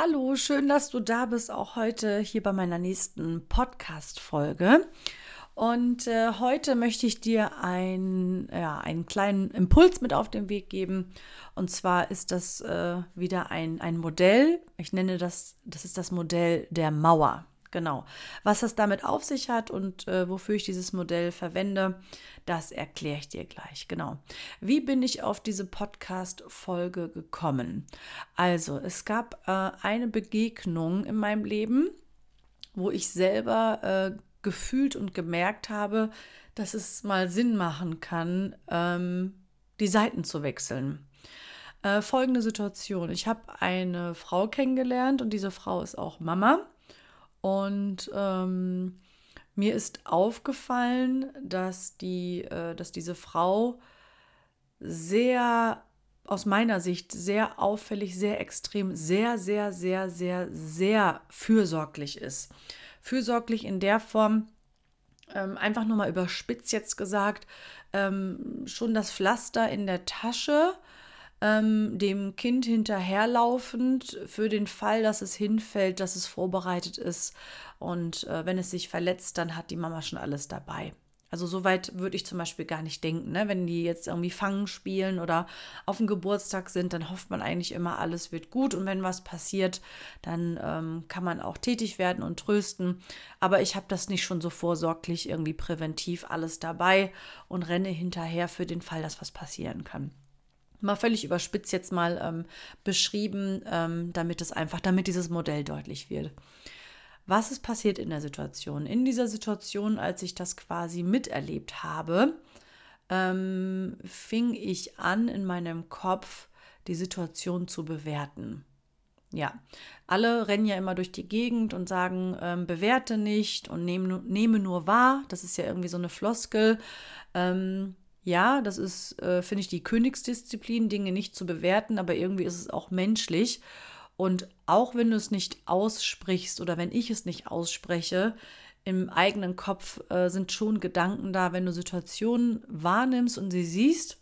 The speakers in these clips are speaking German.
Hallo, schön, dass du da bist, auch heute hier bei meiner nächsten Podcast-Folge. Und äh, heute möchte ich dir ein, ja, einen kleinen Impuls mit auf den Weg geben. Und zwar ist das äh, wieder ein, ein Modell. Ich nenne das, das ist das Modell der Mauer. Genau. Was das damit auf sich hat und äh, wofür ich dieses Modell verwende, das erkläre ich dir gleich. Genau. Wie bin ich auf diese Podcast-Folge gekommen? Also, es gab äh, eine Begegnung in meinem Leben, wo ich selber äh, gefühlt und gemerkt habe, dass es mal Sinn machen kann, ähm, die Seiten zu wechseln. Äh, folgende Situation. Ich habe eine Frau kennengelernt und diese Frau ist auch Mama. Und ähm, mir ist aufgefallen, dass, die, äh, dass diese Frau sehr, aus meiner Sicht, sehr auffällig, sehr extrem, sehr, sehr, sehr, sehr, sehr fürsorglich ist. Fürsorglich in der Form, ähm, einfach nur mal überspitzt jetzt gesagt, ähm, schon das Pflaster in der Tasche ähm, dem Kind hinterherlaufend für den Fall, dass es hinfällt, dass es vorbereitet ist. Und äh, wenn es sich verletzt, dann hat die Mama schon alles dabei. Also so weit würde ich zum Beispiel gar nicht denken. Ne? Wenn die jetzt irgendwie Fangen spielen oder auf dem Geburtstag sind, dann hofft man eigentlich immer, alles wird gut. Und wenn was passiert, dann ähm, kann man auch tätig werden und trösten. Aber ich habe das nicht schon so vorsorglich irgendwie präventiv alles dabei und renne hinterher für den Fall, dass was passieren kann mal völlig überspitzt jetzt mal ähm, beschrieben, ähm, damit es einfach, damit dieses Modell deutlich wird. Was ist passiert in der Situation? In dieser Situation, als ich das quasi miterlebt habe, ähm, fing ich an, in meinem Kopf die Situation zu bewerten. Ja, alle rennen ja immer durch die Gegend und sagen, ähm, bewerte nicht und nehme, nehme nur wahr. Das ist ja irgendwie so eine Floskel. Ähm, ja, das ist, äh, finde ich, die Königsdisziplin, Dinge nicht zu bewerten, aber irgendwie ist es auch menschlich. Und auch wenn du es nicht aussprichst oder wenn ich es nicht ausspreche, im eigenen Kopf äh, sind schon Gedanken da, wenn du Situationen wahrnimmst und sie siehst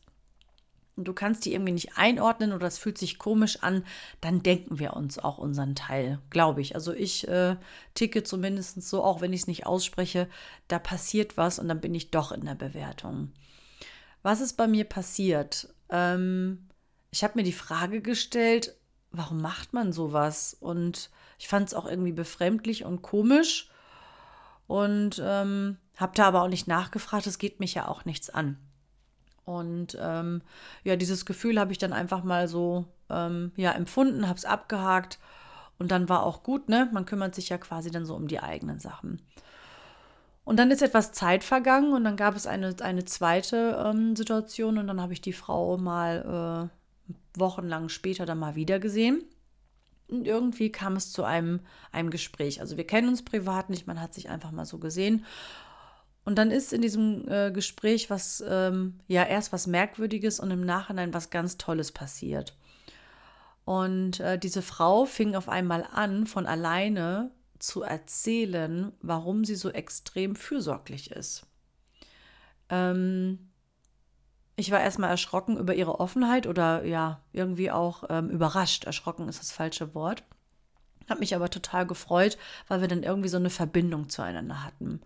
und du kannst die irgendwie nicht einordnen oder es fühlt sich komisch an, dann denken wir uns auch unseren Teil, glaube ich. Also ich äh, ticke zumindest so, auch wenn ich es nicht ausspreche, da passiert was und dann bin ich doch in der Bewertung. Was ist bei mir passiert? Ähm, ich habe mir die Frage gestellt, warum macht man sowas? Und ich fand es auch irgendwie befremdlich und komisch und ähm, habe da aber auch nicht nachgefragt, es geht mich ja auch nichts an. Und ähm, ja, dieses Gefühl habe ich dann einfach mal so ähm, ja, empfunden, habe es abgehakt und dann war auch gut, ne? Man kümmert sich ja quasi dann so um die eigenen Sachen. Und dann ist etwas Zeit vergangen und dann gab es eine, eine zweite ähm, Situation und dann habe ich die Frau mal äh, wochenlang später dann mal wieder gesehen. Und irgendwie kam es zu einem, einem Gespräch. Also wir kennen uns privat nicht, man hat sich einfach mal so gesehen. Und dann ist in diesem äh, Gespräch was, ähm, ja, erst was Merkwürdiges und im Nachhinein was ganz Tolles passiert. Und äh, diese Frau fing auf einmal an, von alleine zu erzählen, warum sie so extrem fürsorglich ist. Ähm, ich war erstmal erschrocken über ihre Offenheit oder ja, irgendwie auch ähm, überrascht. Erschrocken ist das falsche Wort. Habe mich aber total gefreut, weil wir dann irgendwie so eine Verbindung zueinander hatten.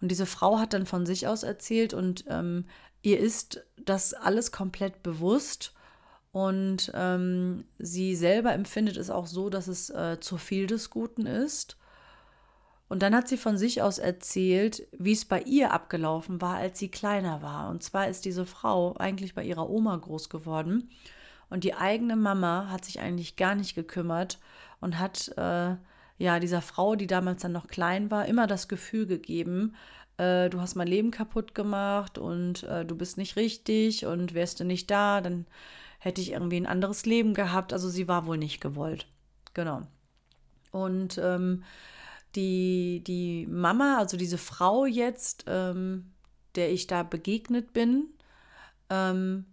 Und diese Frau hat dann von sich aus erzählt und ähm, ihr ist das alles komplett bewusst und ähm, sie selber empfindet es auch so, dass es äh, zu viel des Guten ist. Und dann hat sie von sich aus erzählt, wie es bei ihr abgelaufen war, als sie kleiner war. Und zwar ist diese Frau eigentlich bei ihrer Oma groß geworden. Und die eigene Mama hat sich eigentlich gar nicht gekümmert und hat äh, ja dieser Frau, die damals dann noch klein war, immer das Gefühl gegeben, äh, du hast mein Leben kaputt gemacht und äh, du bist nicht richtig und wärst du nicht da, dann hätte ich irgendwie ein anderes Leben gehabt. Also sie war wohl nicht gewollt. Genau. Und ähm, die, die Mama, also diese Frau jetzt, ähm, der ich da begegnet bin, ähm,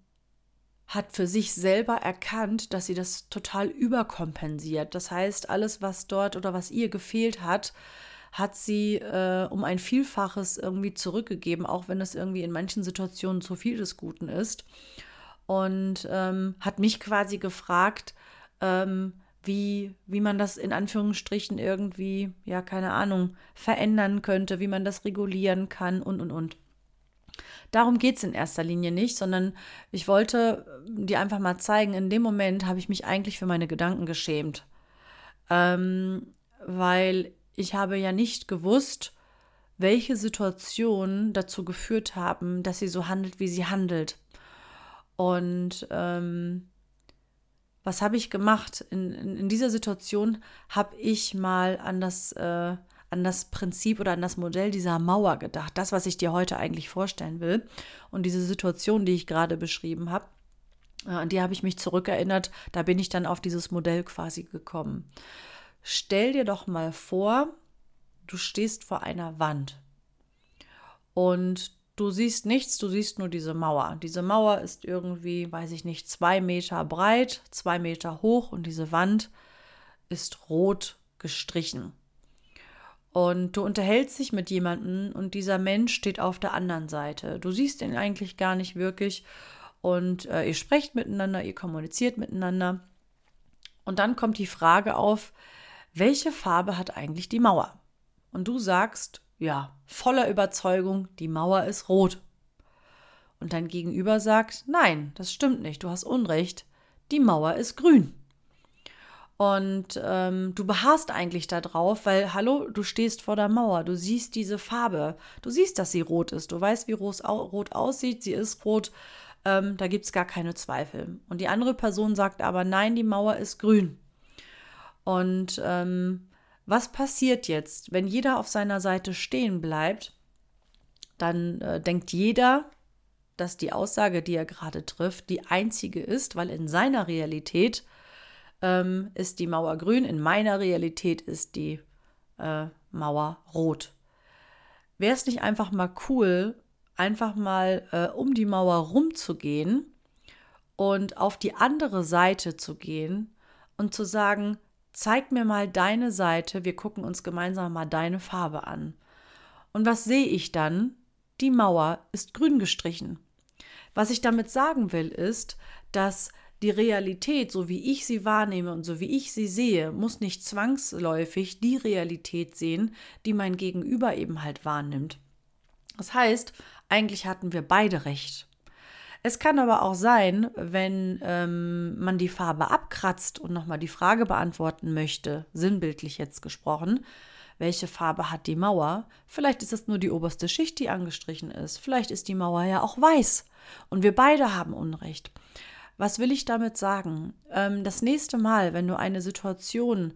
hat für sich selber erkannt, dass sie das total überkompensiert. Das heißt, alles, was dort oder was ihr gefehlt hat, hat sie äh, um ein Vielfaches irgendwie zurückgegeben, auch wenn es irgendwie in manchen Situationen zu viel des Guten ist. Und ähm, hat mich quasi gefragt, ähm, wie, wie man das in Anführungsstrichen irgendwie, ja, keine Ahnung, verändern könnte, wie man das regulieren kann und, und, und. Darum geht es in erster Linie nicht, sondern ich wollte dir einfach mal zeigen, in dem Moment habe ich mich eigentlich für meine Gedanken geschämt. Ähm, weil ich habe ja nicht gewusst, welche Situationen dazu geführt haben, dass sie so handelt, wie sie handelt. Und ähm, was habe ich gemacht? In, in, in dieser Situation habe ich mal an das, äh, an das Prinzip oder an das Modell dieser Mauer gedacht. Das, was ich dir heute eigentlich vorstellen will. Und diese Situation, die ich gerade beschrieben habe, äh, an die habe ich mich zurückerinnert. Da bin ich dann auf dieses Modell quasi gekommen. Stell dir doch mal vor, du stehst vor einer Wand und du siehst nichts, du siehst nur diese Mauer. Diese Mauer ist irgendwie, weiß ich nicht, zwei Meter breit, zwei Meter hoch und diese Wand ist rot gestrichen. Und du unterhältst dich mit jemandem und dieser Mensch steht auf der anderen Seite. Du siehst ihn eigentlich gar nicht wirklich und äh, ihr sprecht miteinander, ihr kommuniziert miteinander. Und dann kommt die Frage auf, welche Farbe hat eigentlich die Mauer? Und du sagst, ja, voller Überzeugung, die Mauer ist rot. Und dein Gegenüber sagt, nein, das stimmt nicht, du hast Unrecht, die Mauer ist grün. Und ähm, du beharrst eigentlich darauf, weil, hallo, du stehst vor der Mauer, du siehst diese Farbe, du siehst, dass sie rot ist, du weißt, wie rot, rot aussieht, sie ist rot, ähm, da gibt es gar keine Zweifel. Und die andere Person sagt aber, nein, die Mauer ist grün. Und ähm, was passiert jetzt, wenn jeder auf seiner Seite stehen bleibt? Dann äh, denkt jeder, dass die Aussage, die er gerade trifft, die einzige ist, weil in seiner Realität ähm, ist die Mauer grün, in meiner Realität ist die äh, Mauer rot. Wäre es nicht einfach mal cool, einfach mal äh, um die Mauer rumzugehen und auf die andere Seite zu gehen und zu sagen, zeig mir mal deine Seite, wir gucken uns gemeinsam mal deine Farbe an. Und was sehe ich dann? Die Mauer ist grün gestrichen. Was ich damit sagen will, ist, dass die Realität, so wie ich sie wahrnehme und so wie ich sie sehe, muss nicht zwangsläufig die Realität sehen, die mein Gegenüber eben halt wahrnimmt. Das heißt, eigentlich hatten wir beide recht. Es kann aber auch sein, wenn ähm, man die Farbe abkratzt und nochmal die Frage beantworten möchte, sinnbildlich jetzt gesprochen, welche Farbe hat die Mauer? Vielleicht ist es nur die oberste Schicht, die angestrichen ist. Vielleicht ist die Mauer ja auch weiß. Und wir beide haben Unrecht. Was will ich damit sagen? Ähm, das nächste Mal, wenn du eine Situation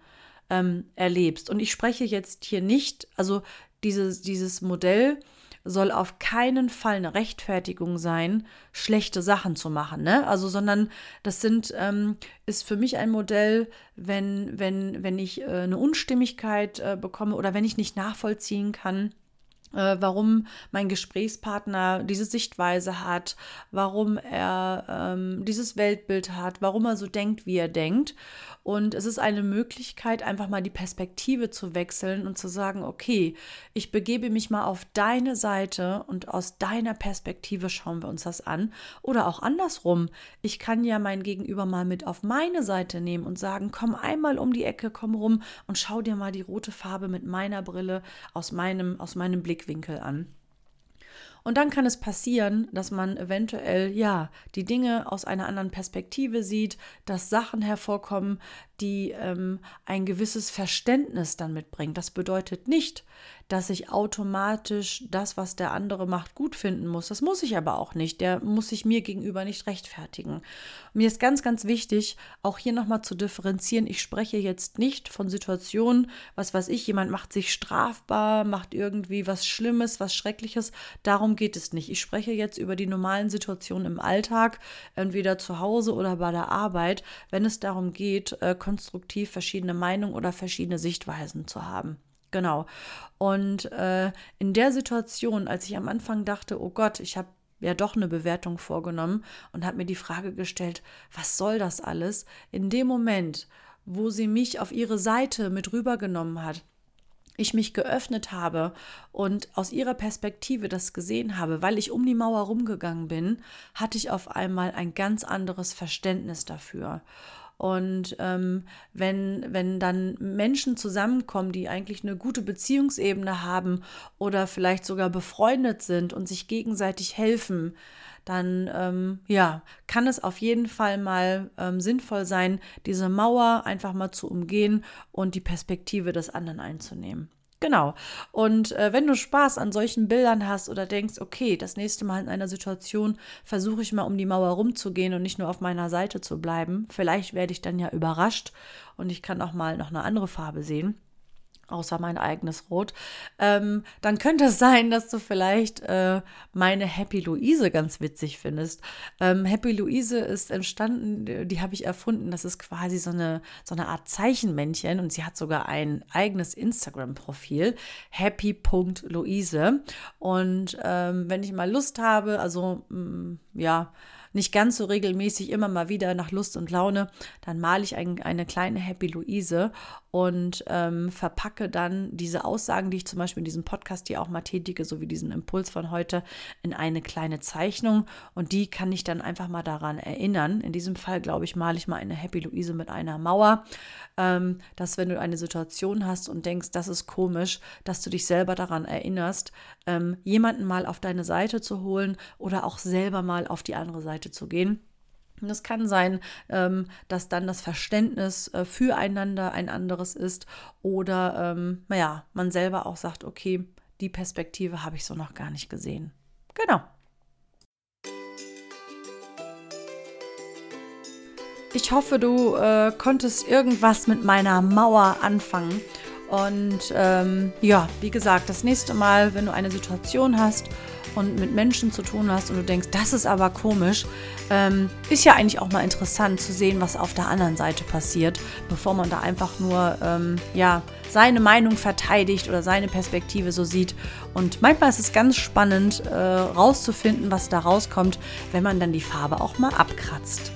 ähm, erlebst, und ich spreche jetzt hier nicht, also dieses, dieses Modell, soll auf keinen Fall eine Rechtfertigung sein, schlechte Sachen zu machen. Ne? Also, sondern das sind, ähm, ist für mich ein Modell, wenn, wenn, wenn ich äh, eine Unstimmigkeit äh, bekomme oder wenn ich nicht nachvollziehen kann, warum mein Gesprächspartner diese Sichtweise hat, warum er ähm, dieses Weltbild hat, warum er so denkt, wie er denkt. Und es ist eine Möglichkeit, einfach mal die Perspektive zu wechseln und zu sagen, okay, ich begebe mich mal auf deine Seite und aus deiner Perspektive schauen wir uns das an. Oder auch andersrum. Ich kann ja mein Gegenüber mal mit auf meine Seite nehmen und sagen, komm einmal um die Ecke, komm rum und schau dir mal die rote Farbe mit meiner Brille aus meinem, aus meinem Blickwinkel an. Und dann kann es passieren, dass man eventuell, ja, die Dinge aus einer anderen Perspektive sieht, dass Sachen hervorkommen, die ähm, ein gewisses Verständnis dann mitbringt. Das bedeutet nicht, dass ich automatisch das, was der andere macht, gut finden muss. Das muss ich aber auch nicht. Der muss sich mir gegenüber nicht rechtfertigen. Mir ist ganz, ganz wichtig, auch hier nochmal zu differenzieren. Ich spreche jetzt nicht von Situationen, was weiß ich, jemand macht sich strafbar, macht irgendwie was Schlimmes, was Schreckliches. Darum geht es nicht. Ich spreche jetzt über die normalen Situationen im Alltag, entweder zu Hause oder bei der Arbeit, wenn es darum geht, äh, konstruktiv verschiedene Meinungen oder verschiedene Sichtweisen zu haben. Genau. Und äh, in der Situation, als ich am Anfang dachte, oh Gott, ich habe ja doch eine Bewertung vorgenommen und habe mir die Frage gestellt, was soll das alles? In dem Moment, wo sie mich auf ihre Seite mit rübergenommen hat, ich mich geöffnet habe und aus ihrer Perspektive das gesehen habe, weil ich um die Mauer rumgegangen bin, hatte ich auf einmal ein ganz anderes Verständnis dafür. Und ähm, wenn, wenn dann Menschen zusammenkommen, die eigentlich eine gute Beziehungsebene haben oder vielleicht sogar befreundet sind und sich gegenseitig helfen, dann ähm, ja, kann es auf jeden Fall mal ähm, sinnvoll sein, diese Mauer einfach mal zu umgehen und die Perspektive des anderen einzunehmen. Genau. Und äh, wenn du Spaß an solchen Bildern hast oder denkst, okay, das nächste Mal in einer Situation versuche ich mal um die Mauer rumzugehen und nicht nur auf meiner Seite zu bleiben, vielleicht werde ich dann ja überrascht und ich kann auch mal noch eine andere Farbe sehen außer mein eigenes Rot, ähm, dann könnte es sein, dass du vielleicht äh, meine Happy Luise ganz witzig findest. Ähm, Happy Luise ist entstanden, die habe ich erfunden. Das ist quasi so eine, so eine Art Zeichenmännchen und sie hat sogar ein eigenes Instagram-Profil, happy.luise. Und ähm, wenn ich mal Lust habe, also mh, mm, ja, nicht ganz so regelmäßig, immer mal wieder nach Lust und Laune, dann male ich ein, eine kleine Happy Luise und ähm, verpacke dann diese Aussagen, die ich zum Beispiel in diesem Podcast hier auch mal tätige, so wie diesen Impuls von heute, in eine kleine Zeichnung und die kann ich dann einfach mal daran erinnern. In diesem Fall, glaube ich, male ich mal eine Happy Luise mit einer Mauer, ähm, dass wenn du eine Situation hast und denkst, das ist komisch, dass du dich selber daran erinnerst, ähm, jemanden mal auf deine Seite zu holen oder auch selber mal auf die andere Seite zu gehen. Und es kann sein, ähm, dass dann das Verständnis äh, füreinander ein anderes ist oder, ähm, naja, man selber auch sagt, okay, die Perspektive habe ich so noch gar nicht gesehen. Genau. Ich hoffe, du äh, konntest irgendwas mit meiner Mauer anfangen. Und ähm, ja, wie gesagt, das nächste Mal, wenn du eine Situation hast und mit Menschen zu tun hast und du denkst, das ist aber komisch, ähm, ist ja eigentlich auch mal interessant zu sehen, was auf der anderen Seite passiert, bevor man da einfach nur ähm, ja seine Meinung verteidigt oder seine Perspektive so sieht. Und manchmal ist es ganz spannend, äh, rauszufinden, was da rauskommt, wenn man dann die Farbe auch mal abkratzt.